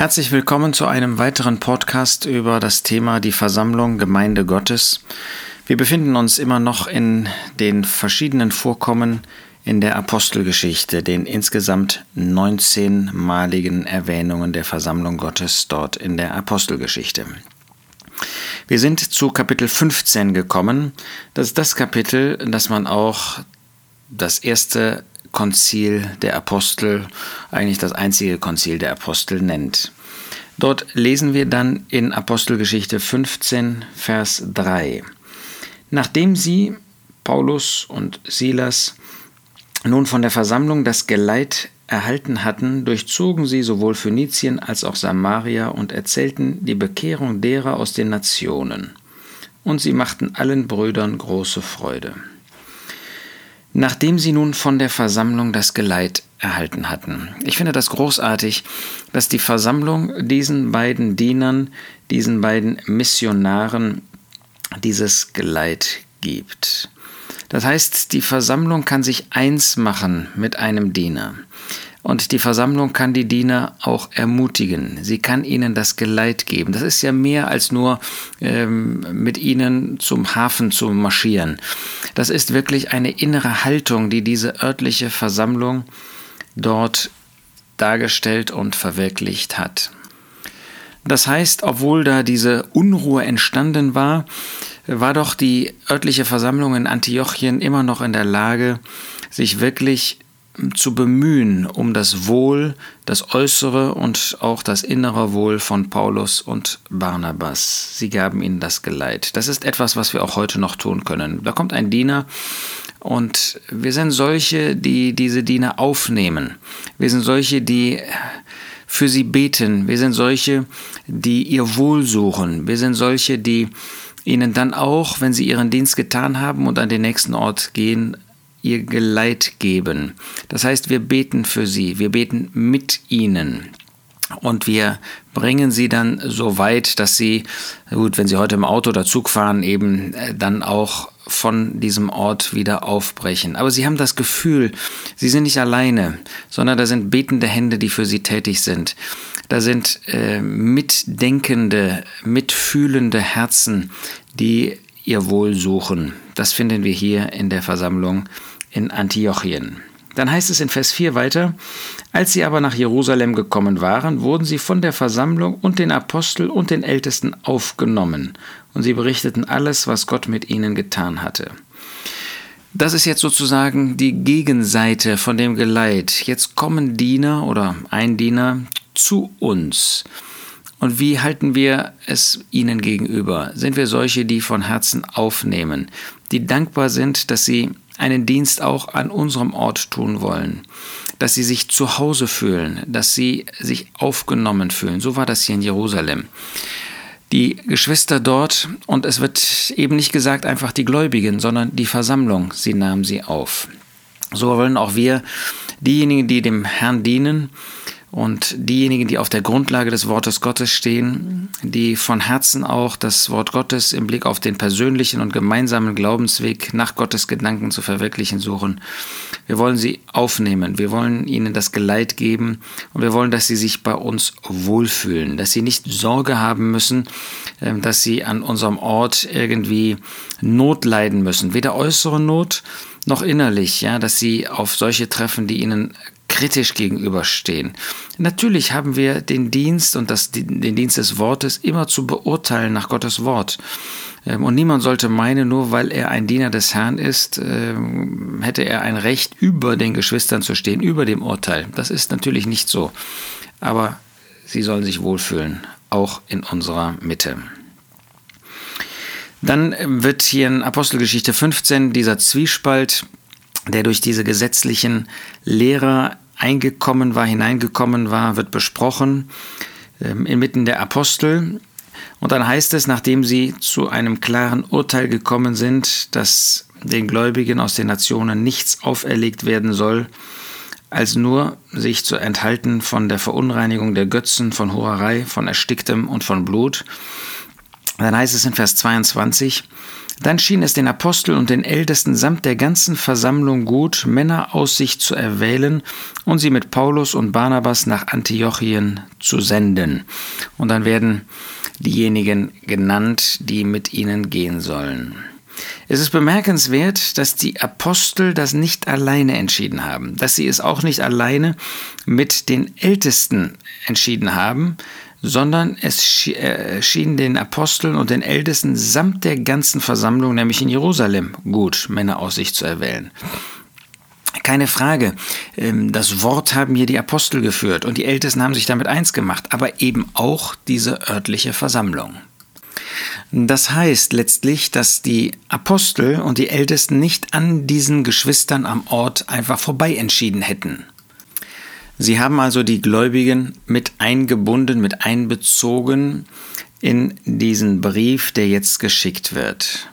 Herzlich willkommen zu einem weiteren Podcast über das Thema die Versammlung Gemeinde Gottes. Wir befinden uns immer noch in den verschiedenen Vorkommen in der Apostelgeschichte, den insgesamt 19-maligen Erwähnungen der Versammlung Gottes dort in der Apostelgeschichte. Wir sind zu Kapitel 15 gekommen. Das ist das Kapitel, das man auch das erste Konzil der Apostel, eigentlich das einzige Konzil der Apostel nennt. Dort lesen wir dann in Apostelgeschichte 15, Vers 3. Nachdem sie, Paulus und Silas, nun von der Versammlung das Geleit erhalten hatten, durchzogen sie sowohl Phönizien als auch Samaria und erzählten die Bekehrung derer aus den Nationen. Und sie machten allen Brüdern große Freude. Nachdem sie nun von der Versammlung das Geleit erhalten hatten. Ich finde das großartig, dass die Versammlung diesen beiden Dienern, diesen beiden Missionaren dieses Geleit gibt. Das heißt, die Versammlung kann sich eins machen mit einem Diener. Und die Versammlung kann die Diener auch ermutigen. Sie kann ihnen das Geleit geben. Das ist ja mehr als nur ähm, mit ihnen zum Hafen zu marschieren. Das ist wirklich eine innere Haltung, die diese örtliche Versammlung dort dargestellt und verwirklicht hat. Das heißt, obwohl da diese Unruhe entstanden war, war doch die örtliche Versammlung in Antiochien immer noch in der Lage, sich wirklich zu bemühen um das Wohl, das äußere und auch das innere Wohl von Paulus und Barnabas. Sie gaben ihnen das Geleit. Das ist etwas, was wir auch heute noch tun können. Da kommt ein Diener und wir sind solche, die diese Diener aufnehmen. Wir sind solche, die für sie beten. Wir sind solche, die ihr Wohl suchen. Wir sind solche, die ihnen dann auch, wenn sie ihren Dienst getan haben und an den nächsten Ort gehen, ihr Geleit geben. Das heißt, wir beten für sie, wir beten mit ihnen. Und wir bringen sie dann so weit, dass sie, gut, wenn sie heute im Auto oder Zug fahren, eben äh, dann auch von diesem Ort wieder aufbrechen. Aber sie haben das Gefühl, sie sind nicht alleine, sondern da sind betende Hände, die für sie tätig sind. Da sind äh, mitdenkende, mitfühlende Herzen, die ihr Wohl suchen. Das finden wir hier in der Versammlung in Antiochien. Dann heißt es in Vers 4 weiter, als sie aber nach Jerusalem gekommen waren, wurden sie von der Versammlung und den Apostel und den Ältesten aufgenommen, und sie berichteten alles, was Gott mit ihnen getan hatte. Das ist jetzt sozusagen die Gegenseite von dem Geleit. Jetzt kommen Diener oder ein Diener zu uns. Und wie halten wir es ihnen gegenüber? Sind wir solche, die von Herzen aufnehmen, die dankbar sind, dass sie einen Dienst auch an unserem Ort tun wollen, dass sie sich zu Hause fühlen, dass sie sich aufgenommen fühlen. So war das hier in Jerusalem. Die Geschwister dort, und es wird eben nicht gesagt einfach die Gläubigen, sondern die Versammlung, sie nahm sie auf. So wollen auch wir, diejenigen, die dem Herrn dienen, und diejenigen, die auf der Grundlage des Wortes Gottes stehen, die von Herzen auch das Wort Gottes im Blick auf den persönlichen und gemeinsamen Glaubensweg nach Gottes Gedanken zu verwirklichen suchen, wir wollen sie aufnehmen, wir wollen ihnen das Geleit geben. Und wir wollen, dass sie sich bei uns wohlfühlen, dass sie nicht Sorge haben müssen, ähm, dass sie an unserem Ort irgendwie Not leiden müssen, weder äußere Not noch innerlich, ja, dass sie auf solche treffen, die ihnen kritisch gegenüberstehen. Natürlich haben wir den Dienst und das, den Dienst des Wortes immer zu beurteilen nach Gottes Wort. Ähm, und niemand sollte meinen, nur weil er ein Diener des Herrn ist, ähm, hätte er ein Recht, über den Geschwistern zu stehen, über dem Urteil. Das ist natürlich nicht so. Aber sie sollen sich wohlfühlen, auch in unserer Mitte. Dann wird hier in Apostelgeschichte 15 dieser Zwiespalt der durch diese gesetzlichen Lehrer eingekommen war, hineingekommen war, wird besprochen ähm, inmitten der Apostel. Und dann heißt es, nachdem sie zu einem klaren Urteil gekommen sind, dass den Gläubigen aus den Nationen nichts auferlegt werden soll, als nur sich zu enthalten von der Verunreinigung der Götzen, von Hurerei, von Ersticktem und von Blut. Dann heißt es in Vers 22, Dann schien es den Aposteln und den Ältesten samt der ganzen Versammlung gut, Männer aus sich zu erwählen und sie mit Paulus und Barnabas nach Antiochien zu senden. Und dann werden diejenigen genannt, die mit ihnen gehen sollen. Es ist bemerkenswert, dass die Apostel das nicht alleine entschieden haben, dass sie es auch nicht alleine mit den Ältesten entschieden haben, sondern es äh, schien den Aposteln und den Ältesten samt der ganzen Versammlung, nämlich in Jerusalem, gut, Männer aus sich zu erwählen. Keine Frage, ähm, das Wort haben hier die Apostel geführt und die Ältesten haben sich damit eins gemacht, aber eben auch diese örtliche Versammlung. Das heißt letztlich, dass die Apostel und die Ältesten nicht an diesen Geschwistern am Ort einfach vorbei entschieden hätten. Sie haben also die Gläubigen mit eingebunden, mit einbezogen in diesen Brief, der jetzt geschickt wird.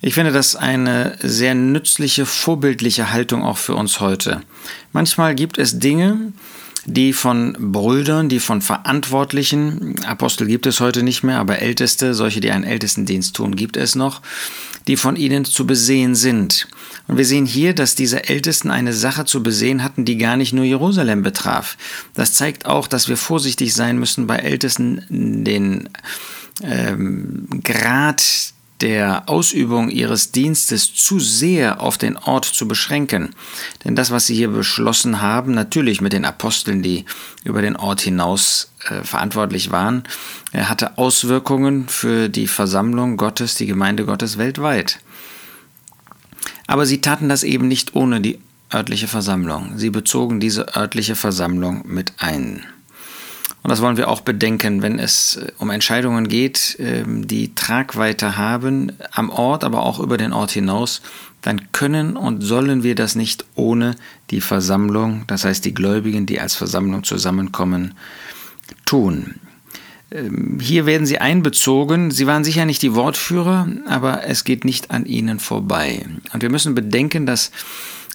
Ich finde das eine sehr nützliche, vorbildliche Haltung auch für uns heute. Manchmal gibt es Dinge, die von Brüdern, die von Verantwortlichen, Apostel gibt es heute nicht mehr, aber Älteste, solche, die einen Ältestendienst tun, gibt es noch, die von ihnen zu besehen sind. Und wir sehen hier, dass diese Ältesten eine Sache zu besehen hatten, die gar nicht nur Jerusalem betraf. Das zeigt auch, dass wir vorsichtig sein müssen bei Ältesten, den ähm, Grad der Ausübung ihres Dienstes zu sehr auf den Ort zu beschränken. Denn das, was sie hier beschlossen haben, natürlich mit den Aposteln, die über den Ort hinaus äh, verantwortlich waren, äh, hatte Auswirkungen für die Versammlung Gottes, die Gemeinde Gottes weltweit. Aber sie taten das eben nicht ohne die örtliche Versammlung. Sie bezogen diese örtliche Versammlung mit ein. Und das wollen wir auch bedenken, wenn es äh, um Entscheidungen geht, ähm, die Tragweite haben, am Ort, aber auch über den Ort hinaus, dann können und sollen wir das nicht ohne die Versammlung, das heißt die Gläubigen, die als Versammlung zusammenkommen, tun. Ähm, hier werden sie einbezogen. Sie waren sicher nicht die Wortführer, aber es geht nicht an ihnen vorbei. Und wir müssen bedenken, dass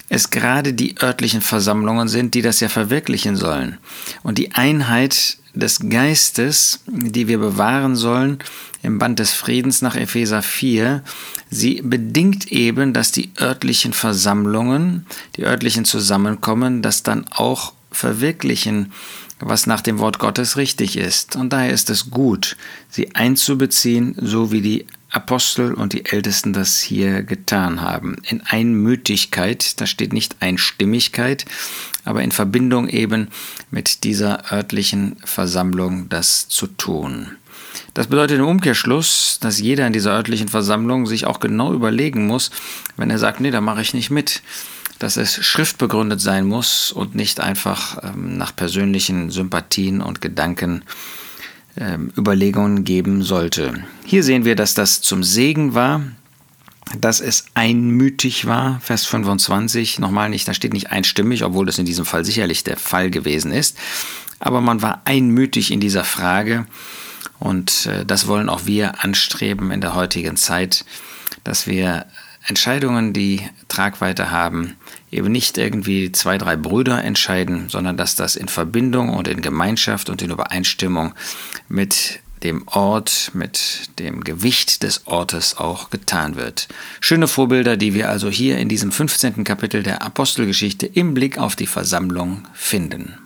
es gerade die örtlichen Versammlungen sind, die das ja verwirklichen sollen. Und die Einheit des Geistes, die wir bewahren sollen, im Band des Friedens nach Epheser 4, sie bedingt eben, dass die örtlichen Versammlungen, die örtlichen Zusammenkommen, das dann auch verwirklichen, was nach dem Wort Gottes richtig ist. Und daher ist es gut, sie einzubeziehen, so wie die Apostel und die Ältesten das hier getan haben. In Einmütigkeit, da steht nicht Einstimmigkeit, aber in Verbindung eben mit dieser örtlichen Versammlung das zu tun. Das bedeutet im Umkehrschluss, dass jeder in dieser örtlichen Versammlung sich auch genau überlegen muss, wenn er sagt, nee, da mache ich nicht mit, dass es schriftbegründet sein muss und nicht einfach ähm, nach persönlichen Sympathien und Gedanken ähm, Überlegungen geben sollte. Hier sehen wir, dass das zum Segen war, dass es einmütig war, Vers 25, nochmal nicht, da steht nicht einstimmig, obwohl das in diesem Fall sicherlich der Fall gewesen ist, aber man war einmütig in dieser Frage und äh, das wollen auch wir anstreben in der heutigen Zeit, dass wir Entscheidungen, die Tragweite haben, eben nicht irgendwie zwei, drei Brüder entscheiden, sondern dass das in Verbindung und in Gemeinschaft und in Übereinstimmung mit dem Ort, mit dem Gewicht des Ortes auch getan wird. Schöne Vorbilder, die wir also hier in diesem 15. Kapitel der Apostelgeschichte im Blick auf die Versammlung finden.